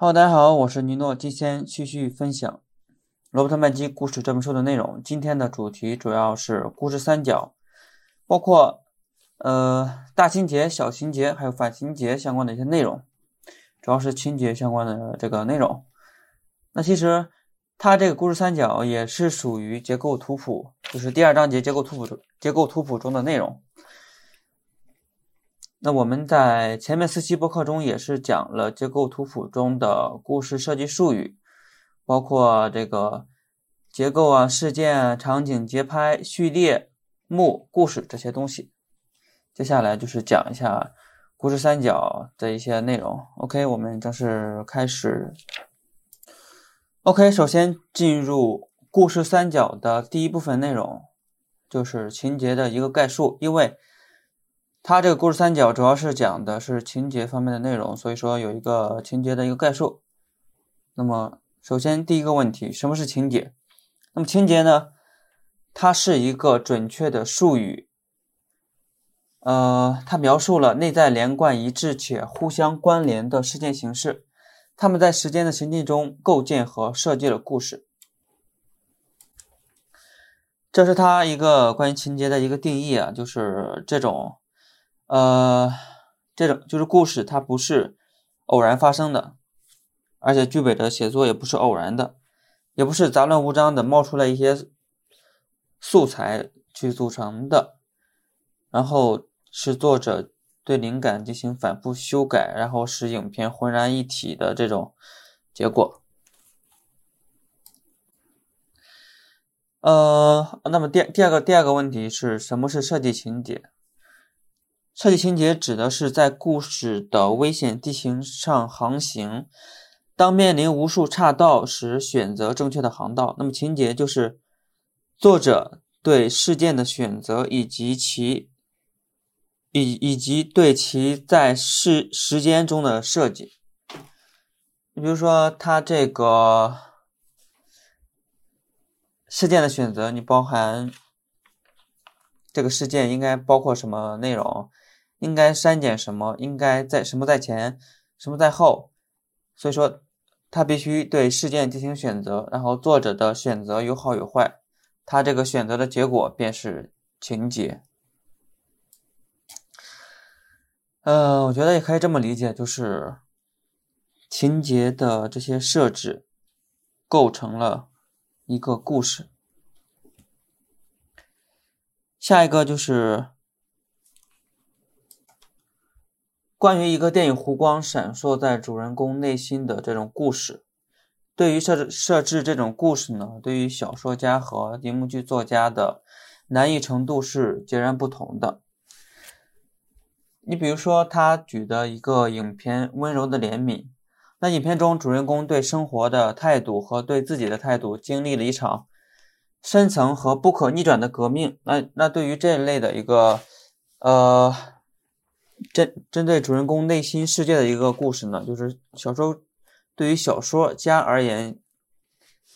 Hello，大家好，我是尼诺，今天继续分享《罗伯特麦基故事》这本书的内容。今天的主题主要是故事三角，包括呃大情节、小情节还有反情节相关的一些内容，主要是情节相关的这个内容。那其实它这个故事三角也是属于结构图谱，就是第二章节结构图谱结构图谱中的内容。那我们在前面四期播客中也是讲了结构图谱中的故事设计术语，包括这个结构啊、事件啊、场景、节拍、序列、幕、故事这些东西。接下来就是讲一下故事三角的一些内容。OK，我们正式开始。OK，首先进入故事三角的第一部分内容，就是情节的一个概述，因为。它这个故事三角主要是讲的是情节方面的内容，所以说有一个情节的一个概述。那么，首先第一个问题，什么是情节？那么情节呢？它是一个准确的术语，呃，它描述了内在连贯一致且互相关联的事件形式，他们在时间的行进中构建和设计了故事。这是它一个关于情节的一个定义啊，就是这种。呃，这种就是故事，它不是偶然发生的，而且剧本的写作也不是偶然的，也不是杂乱无章的冒出来一些素材去组成的，然后是作者对灵感进行反复修改，然后使影片浑然一体的这种结果。呃，那么第第二个第二个问题是什么是设计情节？设计情节指的是在故事的危险地形上航行，当面临无数岔道时选择正确的航道。那么情节就是作者对事件的选择以及其以以及对其在时时间中的设计。你比如说，他这个事件的选择，你包含这个事件应该包括什么内容？应该删减什么？应该在什么在前，什么在后？所以说，他必须对事件进行选择，然后作者的选择有好有坏，他这个选择的结果便是情节。呃，我觉得也可以这么理解，就是情节的这些设置构成了一个故事。下一个就是。关于一个电影弧光闪烁在主人公内心的这种故事，对于设置设置这种故事呢，对于小说家和荧幕剧作家的难易程度是截然不同的。你比如说，他举的一个影片《温柔的怜悯》，那影片中主人公对生活的态度和对自己的态度经历了一场深层和不可逆转的革命。那那对于这一类的一个呃。针针对主人公内心世界的一个故事呢，就是小说对于小说家而言，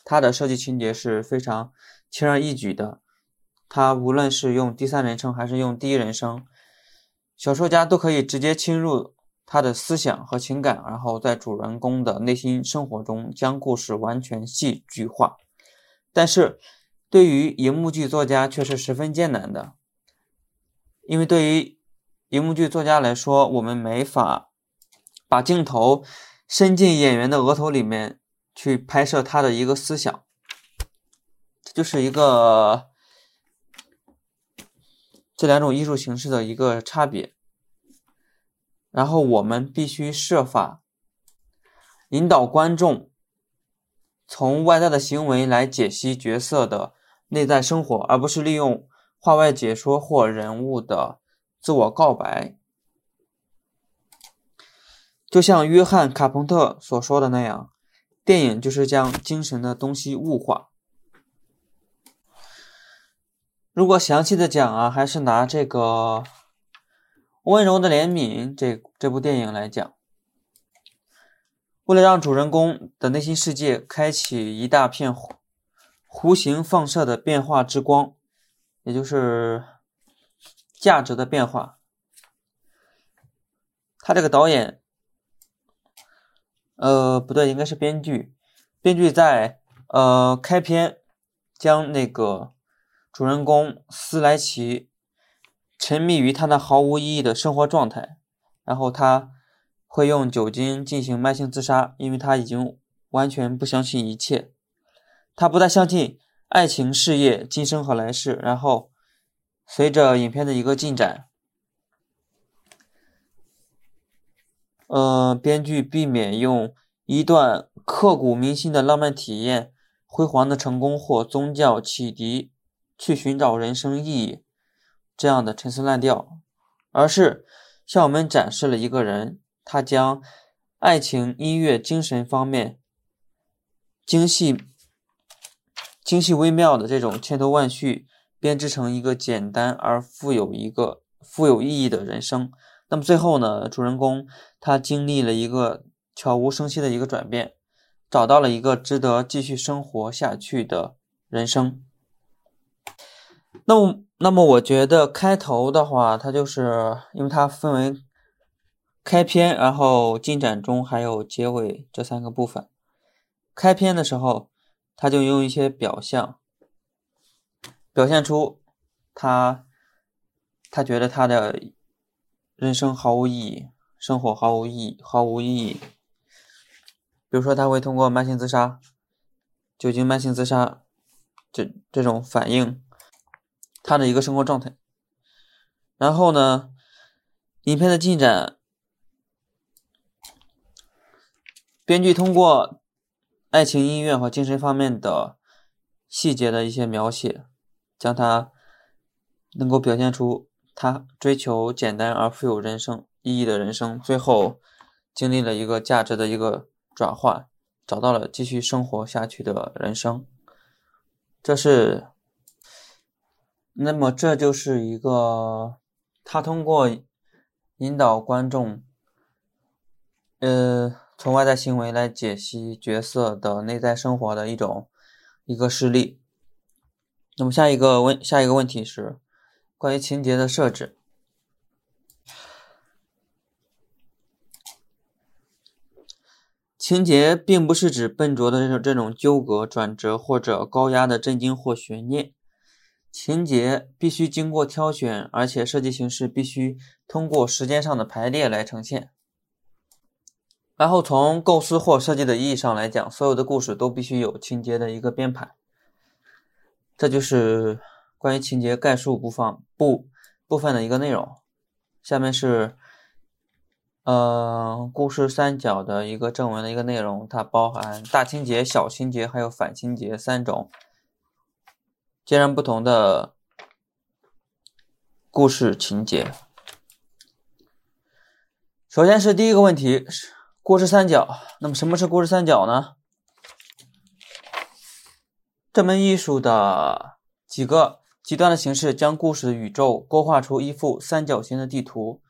它的设计情节是非常轻而易举的。他无论是用第三人称还是用第一人称，小说家都可以直接侵入他的思想和情感，然后在主人公的内心生活中将故事完全戏剧化。但是，对于荧幕剧作家却是十分艰难的，因为对于荧幕剧作家来说，我们没法把镜头伸进演员的额头里面去拍摄他的一个思想，这就是一个这两种艺术形式的一个差别。然后我们必须设法引导观众从外在的行为来解析角色的内在生活，而不是利用画外解说或人物的。自我告白，就像约翰·卡彭特所说的那样，电影就是将精神的东西物化。如果详细的讲啊，还是拿这个《温柔的怜悯》这这部电影来讲，为了让主人公的内心世界开启一大片弧形放射的变化之光，也就是。价值的变化，他这个导演呃，不对，应该是编剧。编剧在呃开篇将那个主人公斯莱奇沉迷于他那毫无意义的生活状态，然后他会用酒精进行慢性自杀，因为他已经完全不相信一切，他不再相信爱情、事业、今生和来世。然后随着影片的一个进展。呃，编剧避免用一段刻骨铭心的浪漫体验、辉煌的成功或宗教启迪去寻找人生意义这样的陈词滥调，而是向我们展示了一个人，他将爱情、音乐、精神方面精细、精细微妙的这种千头万绪编织成一个简单而富有一个富有意义的人生。那么最后呢，主人公他经历了一个悄无声息的一个转变，找到了一个值得继续生活下去的人生。那么，那么我觉得开头的话，它就是因为它分为开篇，然后进展中还有结尾这三个部分。开篇的时候，他就用一些表象表现出他他觉得他的。人生毫无意义，生活毫无意义，毫无意义。比如说，他会通过慢性自杀、酒精慢性自杀这这种反应他的一个生活状态。然后呢，影片的进展，编剧通过爱情、音乐和精神方面的细节的一些描写，将它能够表现出。他追求简单而富有人生意义的人生，最后经历了一个价值的一个转换，找到了继续生活下去的人生。这是，那么这就是一个他通过引导观众，呃，从外在行为来解析角色的内在生活的一种一个事例。那么下一个问，下一个问题是。关于情节的设置，情节并不是指笨拙的这种这种纠葛转折，或者高压的震惊或悬念。情节必须经过挑选，而且设计形式必须通过时间上的排列来呈现。然后从构思或设计的意义上来讲，所有的故事都必须有情节的一个编排。这就是。关于情节概述部分部部分的一个内容，下面是呃故事三角的一个正文的一个内容，它包含大情节、小情节还有反情节三种截然不同的故事情节。首先是第一个问题，故事三角。那么什么是故事三角呢？这门艺术的几个。极端的形式将故事的宇宙勾画出一幅三角形的地图，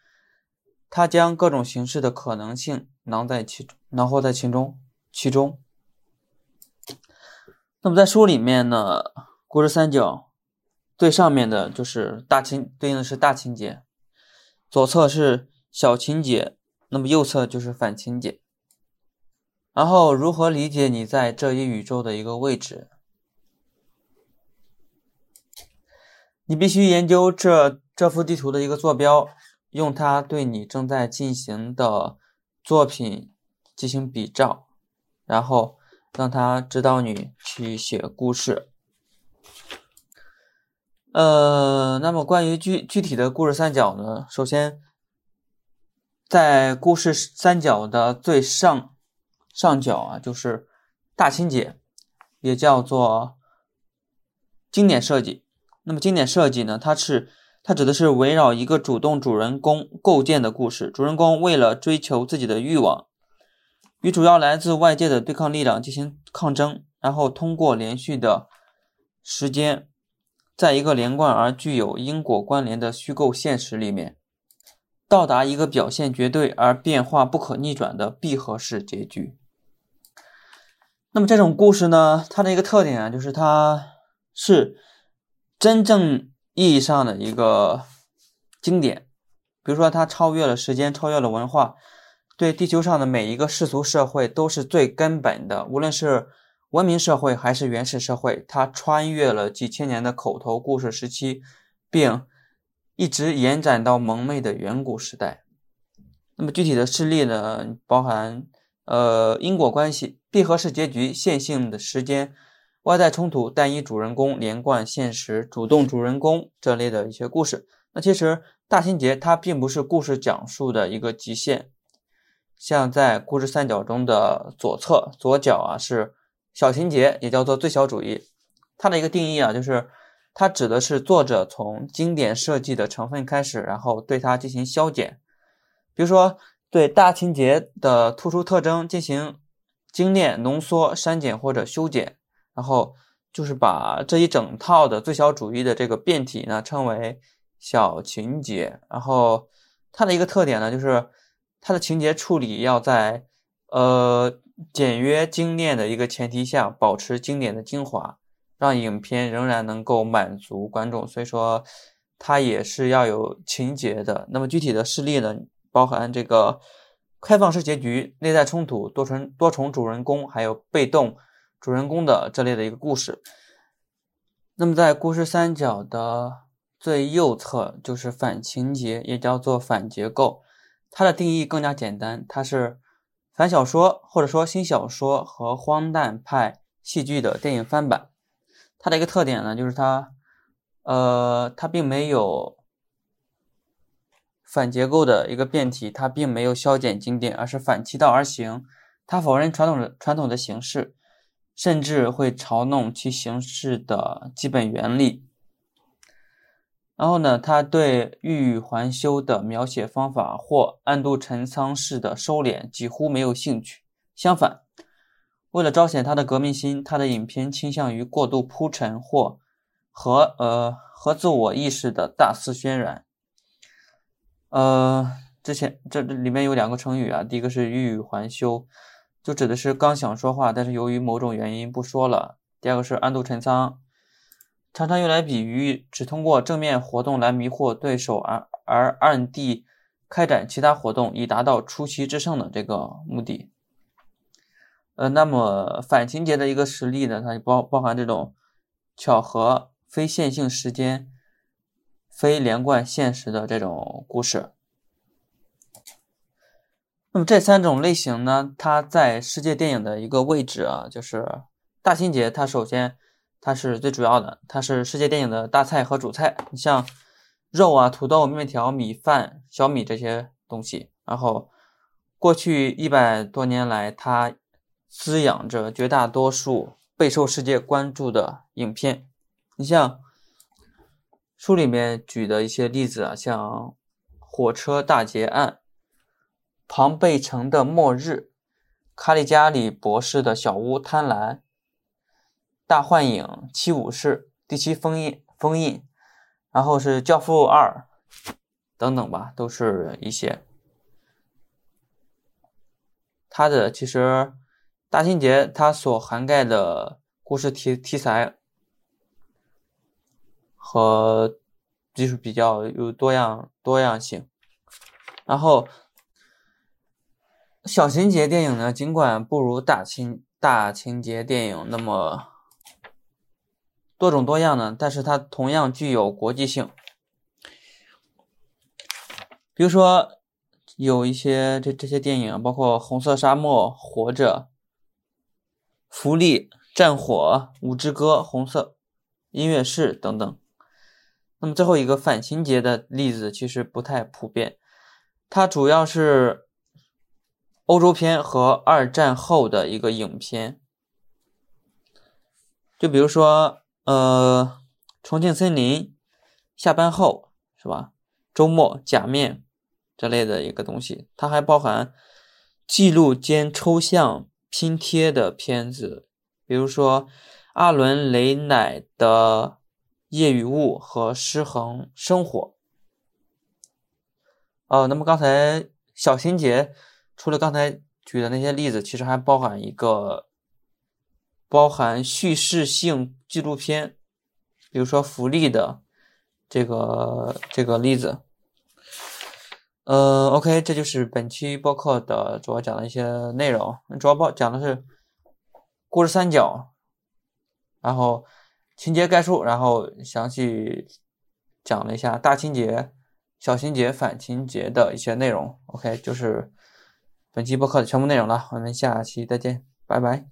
它将各种形式的可能性囊在其中，囊括在其中。其中，那么在书里面呢，故事三角最上面的就是大情，对应的是大情节；左侧是小情节，那么右侧就是反情节。然后，如何理解你在这一宇宙的一个位置？你必须研究这这幅地图的一个坐标，用它对你正在进行的作品进行比照，然后让它指导你去写故事。呃，那么关于具具体的故事三角呢？首先，在故事三角的最上上角啊，就是大情节，也叫做经典设计。那么经典设计呢？它是它指的是围绕一个主动主人公构建的故事。主人公为了追求自己的欲望，与主要来自外界的对抗力量进行抗争，然后通过连续的时间，在一个连贯而具有因果关联的虚构现实里面，到达一个表现绝对而变化不可逆转的闭合式结局。那么这种故事呢？它的一个特点啊，就是它是。真正意义上的一个经典，比如说它超越了时间，超越了文化，对地球上的每一个世俗社会都是最根本的，无论是文明社会还是原始社会，它穿越了几千年的口头故事时期，并一直延展到蒙昧的远古时代。那么具体的事例呢，包含呃因果关系、闭合式结局、线性的时间。外在冲突、单一主人公、连贯现实、主动主人公这类的一些故事。那其实大情节它并不是故事讲述的一个极限。像在故事三角中的左侧左角啊是小情节，也叫做最小主义。它的一个定义啊，就是它指的是作者从经典设计的成分开始，然后对它进行消减。比如说对大情节的突出特征进行精炼、浓缩、删减或者修剪。然后就是把这一整套的最小主义的这个变体呢称为小情节。然后它的一个特点呢，就是它的情节处理要在呃简约精炼的一个前提下，保持经典的精华，让影片仍然能够满足观众。所以说它也是要有情节的。那么具体的事例呢，包含这个开放式结局、内在冲突、多重多重主人公，还有被动。主人公的这类的一个故事，那么在故事三角的最右侧就是反情节，也叫做反结构。它的定义更加简单，它是反小说或者说新小说和荒诞派戏剧的电影翻版。它的一个特点呢，就是它，呃，它并没有反结构的一个变体，它并没有消减经典，而是反其道而行，它否认传统的传统的形式。甚至会嘲弄其形式的基本原理。然后呢，他对欲语还休的描写方法或暗度陈仓式的收敛几乎没有兴趣。相反，为了彰显他的革命心，他的影片倾向于过度铺陈或和呃和自我意识的大肆渲染。呃，之前这里面有两个成语啊，第一个是欲语还休。就指的是刚想说话，但是由于某种原因不说了。第二个是暗度陈仓，常常用来比喻只通过正面活动来迷惑对手，而而暗地开展其他活动以达到出奇制胜的这个目的。呃，那么反情节的一个实例呢，它就包包含这种巧合、非线性时间、非连贯现实的这种故事。那么这三种类型呢，它在世界电影的一个位置啊，就是大情节，它首先它是最主要的，它是世界电影的大菜和主菜。你像肉啊、土豆、面条、米饭、小米这些东西，然后过去一百多年来，它滋养着绝大多数备受世界关注的影片。你像书里面举的一些例子啊，像火车大劫案。庞贝城的末日，卡利加里博士的小屋贪婪，大幻影七武士第七封印封印，然后是教父二等等吧，都是一些。它的其实大情节它所涵盖的故事题题材和就是比较有多样多样性，然后。小情节电影呢，尽管不如大情大情节电影那么多种多样呢，但是它同样具有国际性。比如说，有一些这这些电影，包括《红色沙漠》《活着》《福利》《战火》《五之歌》《红色音乐室》等等。那么最后一个反情节的例子其实不太普遍，它主要是。欧洲片和二战后的一个影片，就比如说，呃，重庆森林、下班后是吧？周末、假面这类的一个东西，它还包含记录兼抽象拼贴的片子，比如说阿伦雷乃的《夜与雾》和《失衡生活》。哦，那么刚才小情节。除了刚才举的那些例子，其实还包含一个包含叙事性纪录片，比如说福利的这个这个例子。呃，OK，这就是本期播客的主要讲的一些内容，主要报讲的是故事三角，然后情节概述，然后详细讲了一下大情节、小情节、反情节的一些内容。OK，就是本期播客的全部内容了，我们下期再见，拜拜。